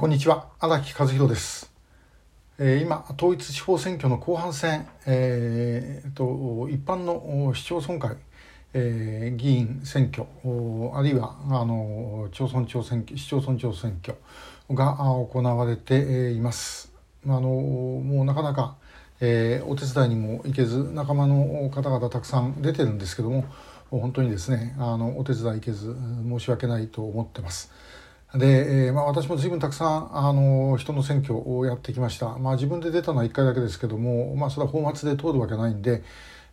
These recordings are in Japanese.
こんにちは荒木和弘です、えー、今統一地方選挙の後半戦、えー、と一般の市町村会、えー、議員選挙あるいはあの町村長選挙市町村長選挙が行われています。あのもうなかなか、えー、お手伝いにも行けず仲間の方々たくさん出てるんですけども本当にですねあのお手伝い行けず申し訳ないと思ってます。で、えーまあ、私も随分たくさんあの人の選挙をやってきました、まあ、自分で出たのは1回だけですけども、まあ、それは法末で通るわけないんで、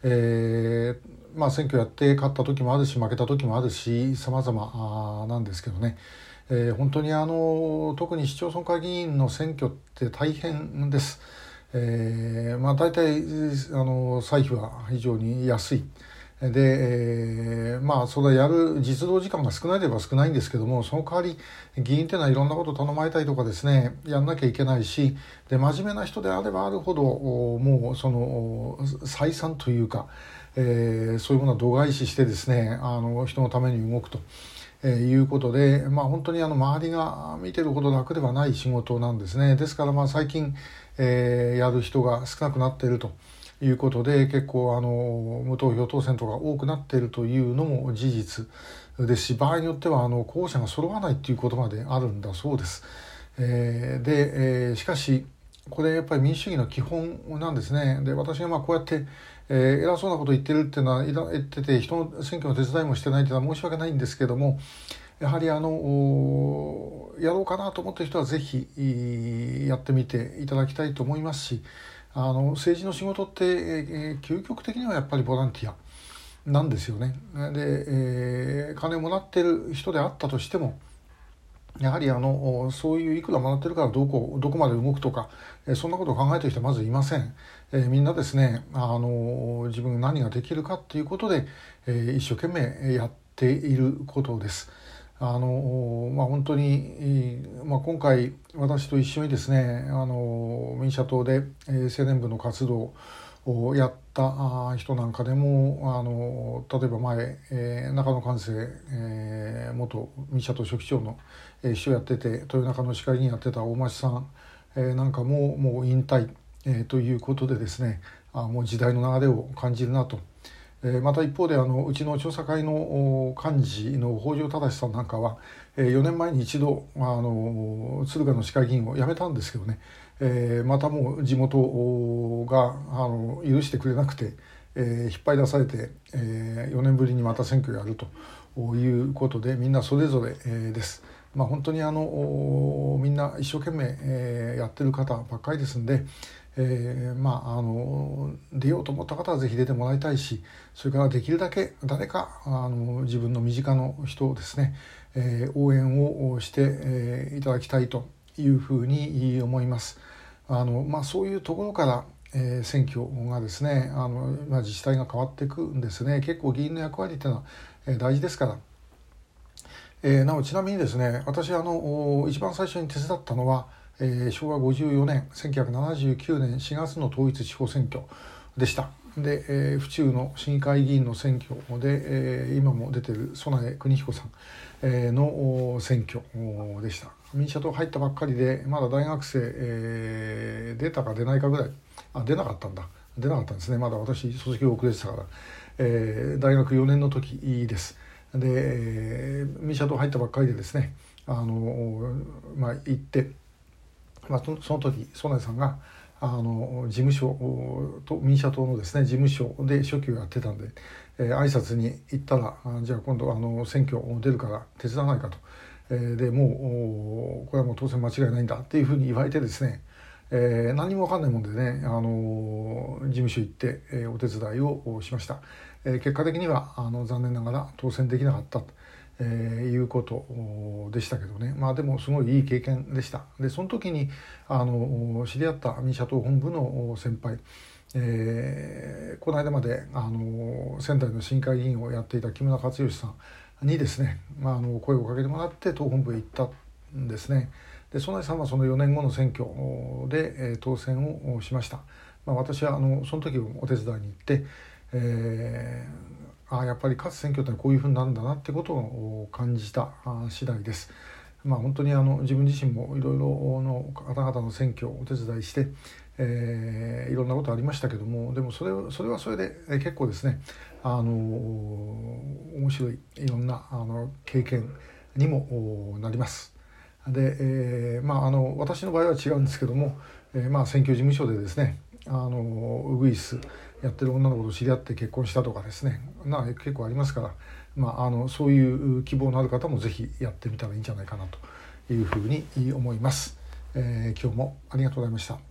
えーまあ、選挙やって勝った時もあるし負けた時もあるし様々なんですけどね、えー、本当にあの特に市町村会議員の選挙って大変です。えーまあ、大体あの歳費は非常に安い。で、えー、まあそれはやる実動時間が少ないれば少ないんですけどもその代わり議員っていうのはいろんなこと頼まれたりとかですねやんなきゃいけないしで真面目な人であればあるほどもうその採算というか、えー、そういうものは度外視してですねあの人のために動くと。えー、いうことで、まあ、本当にあの周りが見てるほど楽ではない仕事なんですねですからまあ最近、えー、やる人が少なくなっていると。いうことで結構あの無投票当選とか多くなっているというのも事実ですし場合によってはあの候補者が揃わないということまであるんだそうです。えー、で、えー、しかしこれやっぱり民主主義の基本なんですね。で私がまあこうやって、えー、偉そうなこと言ってるっていうのは言ってて人の選挙の手伝いもしてないというのは申し訳ないんですけどもやはりあのやろうかなと思ってる人はぜひやってみていただきたいと思いますしあの政治の仕事って、えー、究極的にはやっぱりボランティアなんですよね。で、えー、金をもらってる人であったとしてもやはりあのそういういくらもらってるからどこどこまで動くとか、えー、そんなことを考えてる人はまずいません。えー、みんなですねあの自分何ができるかっていうことで、えー、一生懸命やっていることです。あのまあ、本当に、まあ、今回私と一緒にですねあの民社党で、青年部の活動をやった人なんかでもあの例えば前、中野寛生、えー、元民社党書記長の、えー、秘書やってて豊中の市会議員やってた大町さん、なんかももう引退、ということでですねもう時代の流れを感じるなと。また一方であのうちの調査会の幹事の北条忠さんなんかは、え4年前に一度あの敦賀の市会議員を辞めたんですけどね、えまたもう地元があの許してくれなくて、え引っ張り出されて、え4年ぶりにまた選挙やるということでみんなそれぞれ、えです。まあ、本当にあのみんな一生懸命、えやってる方ばっかりですんで、えー、まああの出ようと思った方は是非出てもらいたいしそれからできるだけ誰かあの自分の身近の人をですね、えー、応援をして、えー、いただきたいというふうに思います。あのまあ、そういうところから、えー、選挙がですねあの、まあ、自治体が変わっていくんですね結構議員の役割っていうのは、えー、大事ですから。えー、なおちなみにですね私あの一番最初に手伝ったのはえー、昭和54年1979年4月の統一地方選挙でした。で、えー、府中の市議会議員の選挙で、えー、今も出てる曽根邦彦さん、えー、の選挙でした。民社党入ったばっかりでまだ大学生、えー、出たか出ないかぐらいあ出なかったんだ。出なかったんですね。まだ私卒業遅れてたから、えー、大学4年の時です。で、えー、民社党入ったばっかりでですねあのまあ行ってまあ、その時曽根さんがあの事務所と民社党のですね事務所で初期をやってたんで、えー、挨拶に行ったらじゃあ今度あの選挙出るから手伝わないかと、えー、でもうこれはもう当選間違いないんだっていうふうに言われてですね、えー、何も分かんないもんでねあの事務所行って、えー、お手伝いをしました、えー、結果的にはあの残念ながら当選できなかった。えー、いうことでしたけどね。まあでもすごいいい経験でした。でその時にあの知り合った民社党本部の先輩えー、この間まであの仙台の市議会議員をやっていた木村克義さんにですね、まあ、あの声をかけてもらって党本部へ行ったんですね。で曽根さんはその4年後の選挙で、えー、当選をしました、まあ、私はあのその時お手伝いに行って、えーあやっぱり勝つ選挙ってこういうふうになるんだなってことを感じた次第です。まあ、本当にあの自分自身もいろいろの方々の選挙をお手伝いして、えー、いろんなことありましたけどもでもそれそれはそれで結構ですねあの面白いいろんなあの経験にもなります。で、えー、まああの私の場合は違うんですけども、えー、まあ選挙事務所でですねあのウグイスやってる女の子と知り合って結婚したとかですねな結構ありますから、まあ、あのそういう希望のある方も是非やってみたらいいんじゃないかなというふうに思います。えー、今日もありがとうございました。